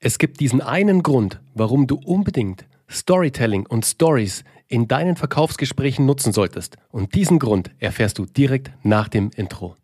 Es gibt diesen einen Grund, warum du unbedingt Storytelling und Stories in deinen Verkaufsgesprächen nutzen solltest. Und diesen Grund erfährst du direkt nach dem Intro.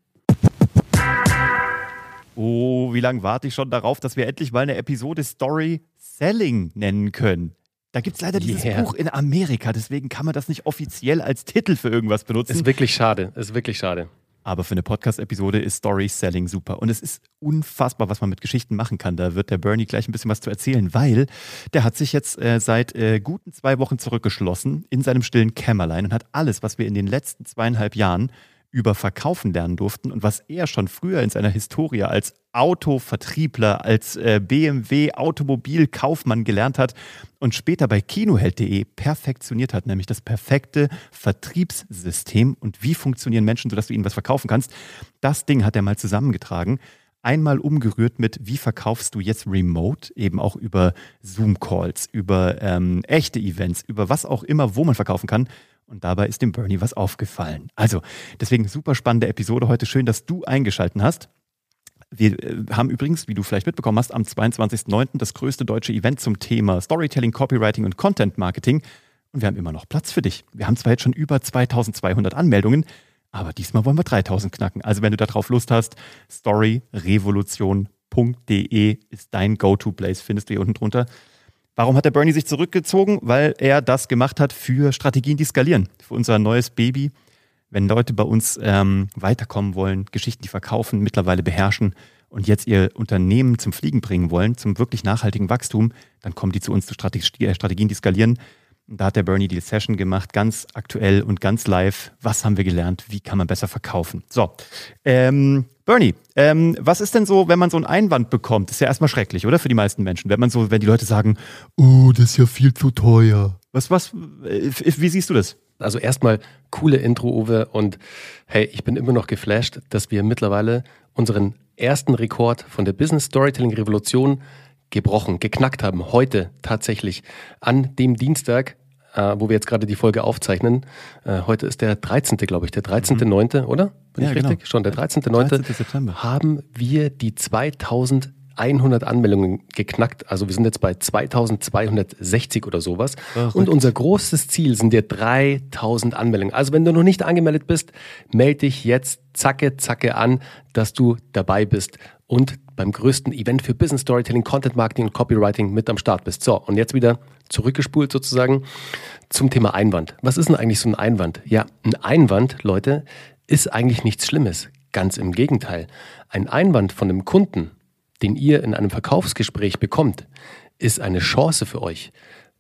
Oh, wie lange warte ich schon darauf, dass wir endlich mal eine Episode Story Selling nennen können? Da gibt es leider dieses Yeah. Buch in Amerika, deswegen kann man das nicht offiziell als Titel für irgendwas benutzen. Ist wirklich schade, ist wirklich schade. Aber für eine Podcast-Episode ist Story Selling super. Und es ist unfassbar, was man mit Geschichten machen kann. Da wird der Bernie gleich ein bisschen was zu erzählen, weil der hat sich jetzt äh, seit äh, guten zwei Wochen zurückgeschlossen in seinem stillen Kämmerlein und hat alles, was wir in den letzten zweieinhalb Jahren über Verkaufen lernen durften und was er schon früher in seiner Historie als Autovertriebler, als äh, BMW Automobilkaufmann gelernt hat und später bei Kinoheld.de perfektioniert hat, nämlich das perfekte Vertriebssystem und wie funktionieren Menschen, sodass du ihnen was verkaufen kannst. Das Ding hat er mal zusammengetragen. Einmal umgerührt mit, wie verkaufst du jetzt remote, eben auch über Zoom-Calls, über ähm, echte Events, über was auch immer, wo man verkaufen kann. Und dabei ist dem Bernie was aufgefallen. Also, deswegen super spannende Episode heute. Schön, dass du eingeschalten hast. Wir äh, haben übrigens, wie du vielleicht mitbekommen hast, am 22.09. das größte deutsche Event zum Thema Storytelling, Copywriting und Content Marketing. Und wir haben immer noch Platz für dich. Wir haben zwar jetzt schon über 2200 Anmeldungen, aber diesmal wollen wir 3000 knacken. Also wenn du darauf Lust hast, storyrevolution.de ist dein Go-To-Place, findest du hier unten drunter. Warum hat der Bernie sich zurückgezogen? Weil er das gemacht hat für Strategien, die skalieren, für unser neues Baby. Wenn Leute bei uns ähm, weiterkommen wollen, Geschichten, die verkaufen, mittlerweile beherrschen und jetzt ihr Unternehmen zum Fliegen bringen wollen, zum wirklich nachhaltigen Wachstum, dann kommen die zu uns zu Strategie, Strategien, die skalieren. Und Da hat der Bernie die Session gemacht, ganz aktuell und ganz live. Was haben wir gelernt? Wie kann man besser verkaufen? So, ähm, Bernie, ähm, was ist denn so, wenn man so einen Einwand bekommt? Das ist ja erstmal schrecklich, oder? Für die meisten Menschen. Wenn man so, wenn die Leute sagen, oh, das ist ja viel zu teuer. Was, was, äh, wie siehst du das? Also erstmal coole Intro, Uwe. Und hey, ich bin immer noch geflasht, dass wir mittlerweile unseren ersten Rekord von der Business Storytelling Revolution gebrochen, geknackt haben. Heute tatsächlich an dem Dienstag, äh, wo wir jetzt gerade die Folge aufzeichnen. Äh, heute ist der 13., glaube ich, der 13.9., oder? Bin Ja, ich genau. richtig? Schon der 13.9. 13. September. haben wir die 2100 Anmeldungen geknackt. Also wir sind jetzt bei 2260 oder sowas. Verrückt. Und unser großes Ziel sind ja 3000 Anmeldungen. Also wenn du noch nicht angemeldet bist, melde dich jetzt zacke, zacke an, dass du dabei bist und beim größten Event für Business Storytelling, Content Marketing und Copywriting mit am Start bist. So, und jetzt wieder zurückgespult sozusagen zum Thema Einwand. Was ist denn eigentlich so ein Einwand? Ja, ein Einwand, Leute, ist eigentlich nichts Schlimmes. Ganz im Gegenteil. Ein Einwand von einem Kunden, den ihr in einem Verkaufsgespräch bekommt, ist eine Chance für euch.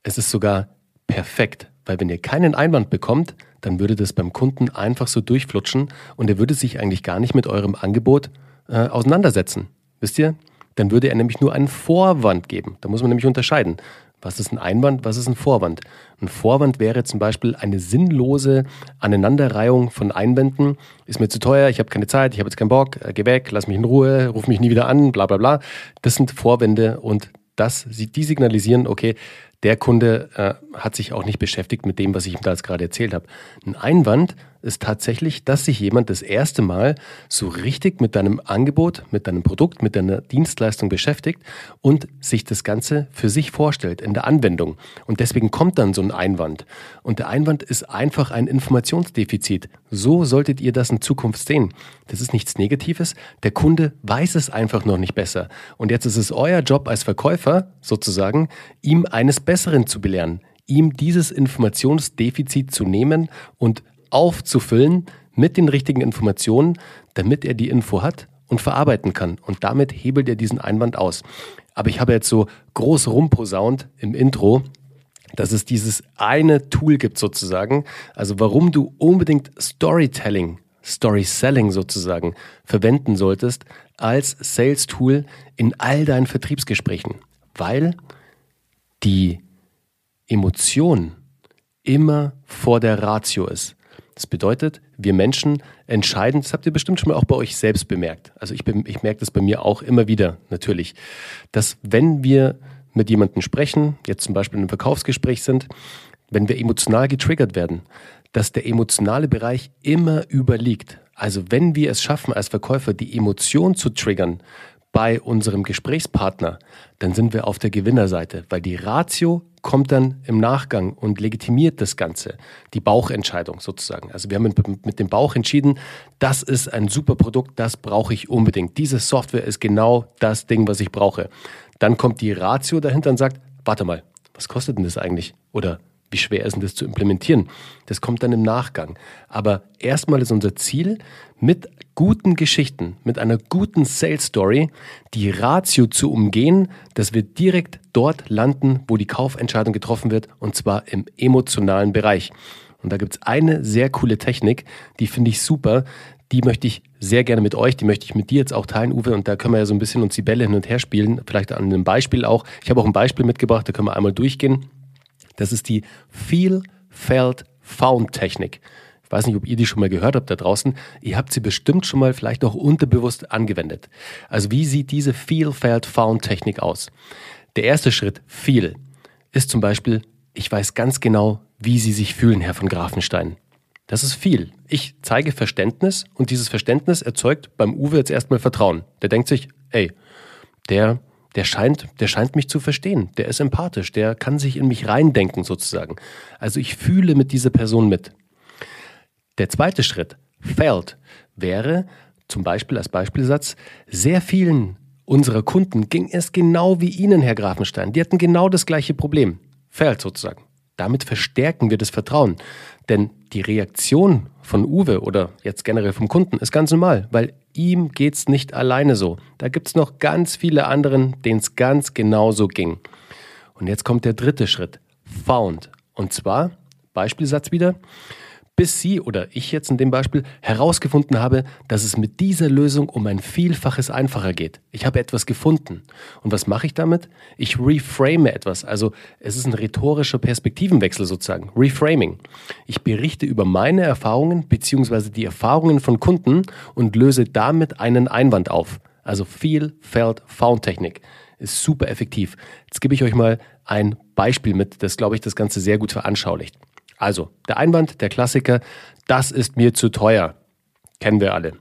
Es ist sogar perfekt, weil wenn ihr keinen Einwand bekommt, dann würde das beim Kunden einfach so durchflutschen und er würde sich eigentlich gar nicht mit eurem Angebot äh, auseinandersetzen. Wisst ihr? Dann würde er nämlich nur einen Vorwand geben. Da muss man nämlich unterscheiden. Was ist ein Einwand, was ist ein Vorwand? Ein Vorwand wäre zum Beispiel eine sinnlose Aneinanderreihung von Einwänden. Ist mir zu teuer, ich habe keine Zeit, ich habe jetzt keinen Bock, äh, geh weg, lass mich in Ruhe, ruf mich nie wieder an, bla bla bla. Das sind Vorwände und das, die signalisieren, okay, der Kunde äh, hat sich auch nicht beschäftigt mit dem, was ich ihm da jetzt gerade erzählt habe. Ein Einwand ist tatsächlich, dass sich jemand das erste Mal so richtig mit deinem Angebot, mit deinem Produkt, mit deiner Dienstleistung beschäftigt und sich das Ganze für sich vorstellt in der Anwendung. Und deswegen kommt dann so ein Einwand. Und der Einwand ist einfach ein Informationsdefizit. So solltet ihr das in Zukunft sehen. Das ist nichts Negatives. Der Kunde weiß es einfach noch nicht besser. Und jetzt ist es euer Job als Verkäufer, sozusagen, ihm eines Besseren zu belehren. Ihm dieses Informationsdefizit zu nehmen und aufzufüllen mit den richtigen Informationen, damit er die Info hat und verarbeiten kann. Und damit hebelt er diesen Einwand aus. Aber ich habe jetzt so groß rumposaunt im Intro, dass es dieses eine Tool gibt sozusagen. Also warum du unbedingt Storytelling, Story Selling sozusagen verwenden solltest als Sales Tool in all deinen Vertriebsgesprächen. Weil die Emotion immer vor der Ratio ist. Das bedeutet, wir Menschen entscheiden, das habt ihr bestimmt schon mal auch bei euch selbst bemerkt. Also ich, ich merke das bei mir auch immer wieder natürlich, dass wenn wir mit jemandem sprechen, jetzt zum Beispiel in einem Verkaufsgespräch sind, wenn wir emotional getriggert werden, dass der emotionale Bereich immer überliegt. Also wenn wir es schaffen, als Verkäufer die Emotion zu triggern, bei unserem Gesprächspartner, dann sind wir auf der Gewinnerseite, weil die Ratio kommt dann im Nachgang und legitimiert das Ganze, die Bauchentscheidung sozusagen. Also wir haben mit, dem Bauch entschieden, das ist ein super Produkt, das brauche ich unbedingt. Diese Software ist genau das Ding, was ich brauche. Dann kommt die Ratio dahinter und sagt, warte mal, was kostet denn das eigentlich? Oder wie schwer ist denn das zu implementieren? Das kommt dann im Nachgang. Aber erstmal ist unser Ziel, mit guten Geschichten, mit einer guten Sales Story, die Ratio zu umgehen, dass wir direkt dort landen, wo die Kaufentscheidung getroffen wird, und zwar im emotionalen Bereich. Und da gibt es eine sehr coole Technik, die finde ich super. Die möchte ich sehr gerne mit euch, die möchte ich mit dir jetzt auch teilen, Uwe. Und da können wir ja so ein bisschen uns die Bälle hin und her spielen. Vielleicht an einem Beispiel auch. Ich habe auch ein Beispiel mitgebracht, da können wir einmal durchgehen. Das ist die Feel, Felt, Found Technik. Ich weiß nicht, ob ihr die schon mal gehört habt da draußen. Ihr habt sie bestimmt schon mal vielleicht auch unterbewusst angewendet. Also wie sieht diese Feel, Felt, Found Technik aus? Der erste Schritt, Feel, ist zum Beispiel, ich weiß ganz genau, wie Sie sich fühlen, Herr von Grafenstein. Das ist viel. Ich zeige Verständnis und dieses Verständnis erzeugt beim Uwe jetzt erstmal Vertrauen. Der denkt sich, ey, der der scheint, der scheint mich zu verstehen. Der ist empathisch. Der kann sich in mich reindenken sozusagen. Also ich fühle mit dieser Person mit. Der zweite Schritt, felt, wäre zum Beispiel als Beispielsatz, sehr vielen unserer Kunden ging es genau wie Ihnen, Herr Grafenstein. Die hatten genau das gleiche Problem. Felt sozusagen. Damit verstärken wir das Vertrauen. Denn die Reaktion von Uwe oder jetzt generell vom Kunden ist ganz normal, weil ihm geht's nicht alleine so. Da gibt's noch ganz viele anderen, denen es ganz genauso ging. Und jetzt kommt der dritte Schritt. Found. Und zwar, Beispielsatz wieder, bis Sie oder ich jetzt in dem Beispiel herausgefunden habe, dass es mit dieser Lösung um ein Vielfaches einfacher geht. Ich habe etwas gefunden. Und was mache ich damit? Ich reframe etwas. Also es ist ein rhetorischer Perspektivenwechsel sozusagen. Reframing. Ich berichte über meine Erfahrungen bzw. die Erfahrungen von Kunden und löse damit einen Einwand auf. Also Feel, Felt, Found Technik. Ist super effektiv. Jetzt gebe ich euch mal ein Beispiel mit, das glaube ich das Ganze sehr gut veranschaulicht. Also, der Einwand, der Klassiker, das ist mir zu teuer. Kennen wir alle.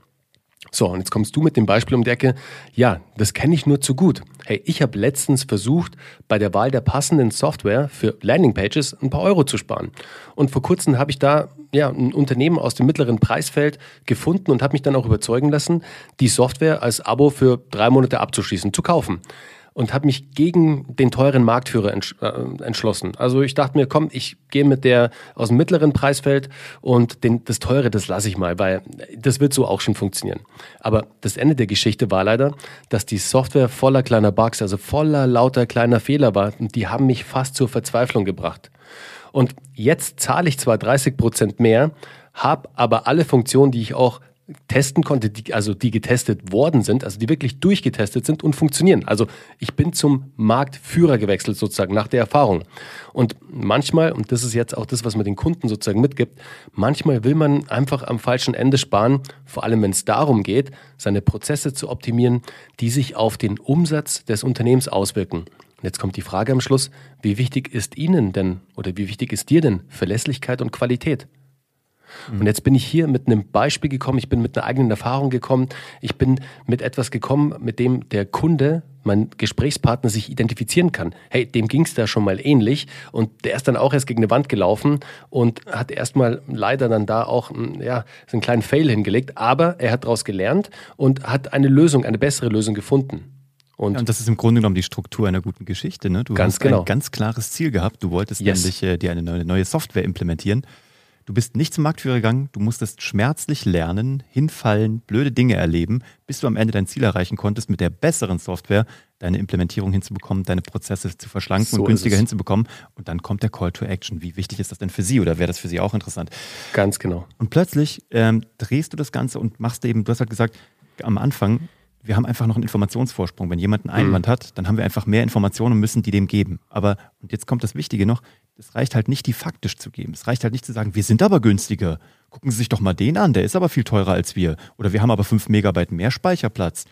So, und jetzt kommst du mit dem Beispiel um die Ecke. Ja, das kenne ich nur zu gut. Hey, ich habe letztens versucht, bei der Wahl der passenden Software für Landingpages ein paar Euro zu sparen. Und vor kurzem habe ich da ja, ein Unternehmen aus dem mittleren Preisfeld gefunden und habe mich dann auch überzeugen lassen, die Software als Abo für drei Monate abzuschließen, zu kaufen und habe mich gegen den teuren Marktführer äh, entschlossen. Also ich dachte mir, komm, ich gehe mit der aus dem mittleren Preisfeld und den, das teure, das lasse ich mal, weil das wird so auch schon funktionieren. Aber das Ende der Geschichte war leider, dass die Software voller kleiner Bugs, also voller lauter kleiner Fehler war und die haben mich fast zur Verzweiflung gebracht. Und jetzt zahle ich zwar 30 Prozent mehr, habe aber alle Funktionen, die ich auch testen konnte, die, also die getestet worden sind, also die wirklich durchgetestet sind und funktionieren. Also ich bin zum Marktführer gewechselt sozusagen nach der Erfahrung. Und manchmal, und das ist jetzt auch das, was man den Kunden sozusagen mitgibt, manchmal will man einfach am falschen Ende sparen, vor allem wenn es darum geht, seine Prozesse zu optimieren, die sich auf den Umsatz des Unternehmens auswirken. Und jetzt kommt die Frage am Schluss, wie wichtig ist Ihnen denn oder wie wichtig ist dir denn Verlässlichkeit und Qualität? Mhm. Und jetzt bin ich hier mit einem Beispiel gekommen, ich bin mit einer eigenen Erfahrung gekommen, ich bin mit etwas gekommen, mit dem der Kunde, mein Gesprächspartner sich identifizieren kann. Hey, dem ging es da schon mal ähnlich und der ist dann auch erst gegen eine Wand gelaufen und hat erstmal leider dann da auch hm, ja, so einen kleinen Fail hingelegt, aber er hat daraus gelernt und hat eine Lösung, eine bessere Lösung gefunden. Und, ja, und, das ist im Grunde genommen die Struktur einer guten Geschichte. Ne? Du hast genau. ein ganz klares Ziel gehabt. Du wolltest yes. nämlich äh, dir eine neue, neue Software implementieren Du bist nicht zum Marktführer gegangen, du musstest schmerzlich lernen, hinfallen, blöde Dinge erleben, bis du am Ende dein Ziel erreichen konntest, mit der besseren Software deine Implementierung hinzubekommen, deine Prozesse zu verschlanken so und günstiger hinzubekommen. Und dann kommt der Call to Action. Wie wichtig ist das denn für Sie oder wäre das für Sie auch interessant? Ganz genau. Und plötzlich ähm, drehst du das Ganze und machst eben, du hast halt gesagt, am Anfang, wir haben einfach noch einen Informationsvorsprung. Wenn jemand einen Einwand mhm. hat, dann haben wir einfach mehr Informationen und müssen die dem geben. Aber, und jetzt kommt das Wichtige noch, es reicht halt nicht, die faktisch zu geben. Es reicht halt nicht zu sagen, wir sind aber günstiger. Gucken Sie sich doch mal den an, der ist aber viel teurer als wir. Oder wir haben aber 5 Megabyte mehr Speicherplatz.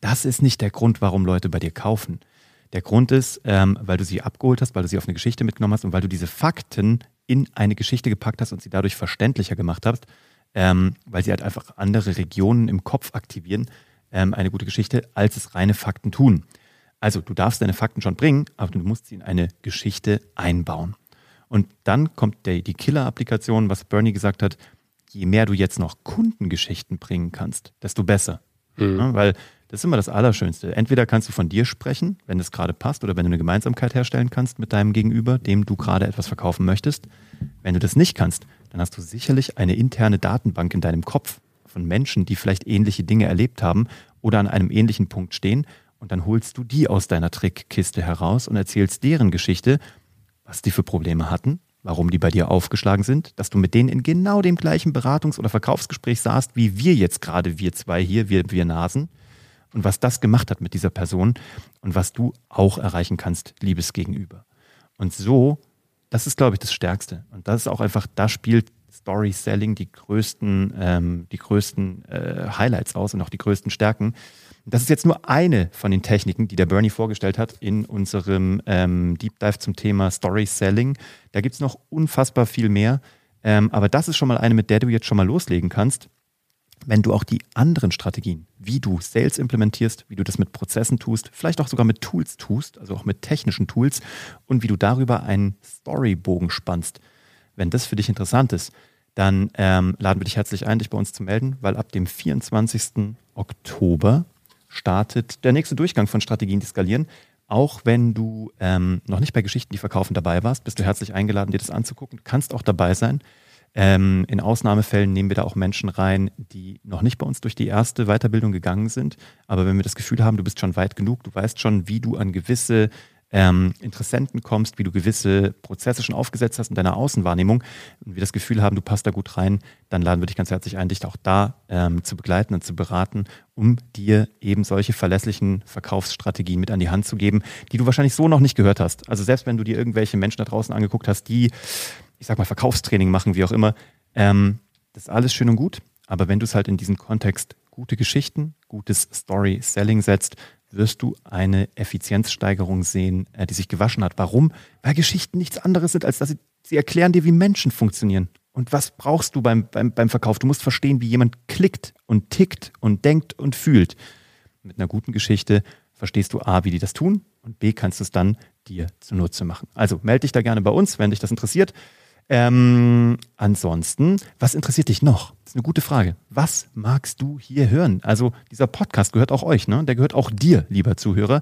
Das ist nicht der Grund, warum Leute bei dir kaufen. Der Grund ist, ähm, weil du sie abgeholt hast, weil du sie auf eine Geschichte mitgenommen hast und weil du diese Fakten in eine Geschichte gepackt hast und sie dadurch verständlicher gemacht hast, ähm, weil sie halt einfach andere Regionen im Kopf aktivieren, ähm, eine gute Geschichte, als es reine Fakten tun. Also du darfst deine Fakten schon bringen, aber du musst sie in eine Geschichte einbauen. Und dann kommt der, die Killer-Applikation, was Bernie gesagt hat, je mehr du jetzt noch Kundengeschichten bringen kannst, desto besser. Mhm. Ja, weil das ist immer das Allerschönste. Entweder kannst du von dir sprechen, wenn es gerade passt, oder wenn du eine Gemeinsamkeit herstellen kannst mit deinem Gegenüber, dem du gerade etwas verkaufen möchtest. Wenn du das nicht kannst, dann hast du sicherlich eine interne Datenbank in deinem Kopf von Menschen, die vielleicht ähnliche Dinge erlebt haben oder an einem ähnlichen Punkt stehen. Und dann holst du die aus deiner Trickkiste heraus und erzählst deren Geschichte, was die für Probleme hatten, warum die bei dir aufgeschlagen sind, dass du mit denen in genau dem gleichen Beratungs- oder Verkaufsgespräch saßt, wie wir jetzt gerade, wir zwei hier, wir, wir Nasen und was das gemacht hat mit dieser Person und was du auch erreichen kannst, liebes Gegenüber. Und so, das ist, glaube ich, das Stärkste. Und das ist auch einfach, da spielt Story Selling die größten, ähm, die größten äh, Highlights aus und auch die größten Stärken. Das ist jetzt nur eine von den Techniken, die der Bernie vorgestellt hat in unserem ähm, Deep Dive zum Thema Story Selling. Da gibt es noch unfassbar viel mehr. Ähm, aber das ist schon mal eine, mit der du jetzt schon mal loslegen kannst wenn du auch die anderen Strategien, wie du Sales implementierst, wie du das mit Prozessen tust, vielleicht auch sogar mit Tools tust, also auch mit technischen Tools und wie du darüber einen Storybogen spannst. Wenn das für dich interessant ist, dann ähm, laden wir dich herzlich ein, dich bei uns zu melden, weil ab dem 24. Oktober startet der nächste Durchgang von Strategien, die skalieren. Auch wenn du ähm, noch nicht bei Geschichten, die verkaufen, dabei warst, bist du herzlich eingeladen, dir das anzugucken. Du kannst auch dabei sein. Ähm, in Ausnahmefällen nehmen wir da auch Menschen rein, die noch nicht bei uns durch die erste Weiterbildung gegangen sind. Aber wenn wir das Gefühl haben, du bist schon weit genug, du weißt schon, wie du an gewisse ähm, Interessenten kommst, wie du gewisse Prozesse schon aufgesetzt hast in deiner Außenwahrnehmung und wir das Gefühl haben, du passt da gut rein, dann laden wir dich ganz herzlich ein, dich auch da ähm, zu begleiten und zu beraten, um dir eben solche verlässlichen Verkaufsstrategien mit an die Hand zu geben, die du wahrscheinlich so noch nicht gehört hast. Also selbst wenn du dir irgendwelche Menschen da draußen angeguckt hast, die ich sag mal, Verkaufstraining machen, wie auch immer. Ähm, das ist alles schön und gut, aber wenn du es halt in diesem Kontext gute Geschichten, gutes Story-Selling setzt, wirst du eine Effizienzsteigerung sehen, äh, die sich gewaschen hat. Warum? Weil Geschichten nichts anderes sind, als dass sie, sie erklären dir, wie Menschen funktionieren. Und was brauchst du beim, beim, beim Verkauf? Du musst verstehen, wie jemand klickt und tickt und denkt und fühlt. Mit einer guten Geschichte verstehst du A, wie die das tun und B, kannst du es dann dir zunutze machen. Also melde dich da gerne bei uns, wenn dich das interessiert. Ähm, ansonsten, was interessiert dich noch? Das ist eine gute Frage. Was magst du hier hören? Also dieser Podcast gehört auch euch, ne? Der gehört auch dir, lieber Zuhörer.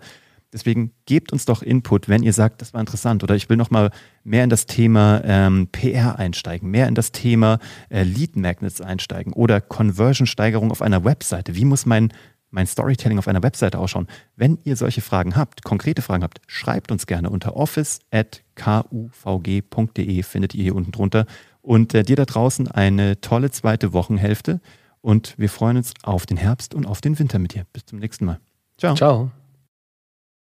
Deswegen gebt uns doch Input, wenn ihr sagt, das war interessant oder ich will noch mal mehr in das Thema ähm, PR einsteigen, mehr in das Thema äh, Lead Magnets einsteigen oder Conversion-Steigerung auf einer Webseite. Wie muss mein mein Storytelling auf einer Webseite ausschauen? Wenn ihr solche Fragen habt, konkrete Fragen habt, schreibt uns gerne unter office.kuvg.de, findet ihr hier unten drunter. Und äh, dir da draußen eine tolle zweite Wochenhälfte. Und wir freuen uns auf den Herbst und auf den Winter mit dir. Bis zum nächsten Mal. Ciao. Ciao.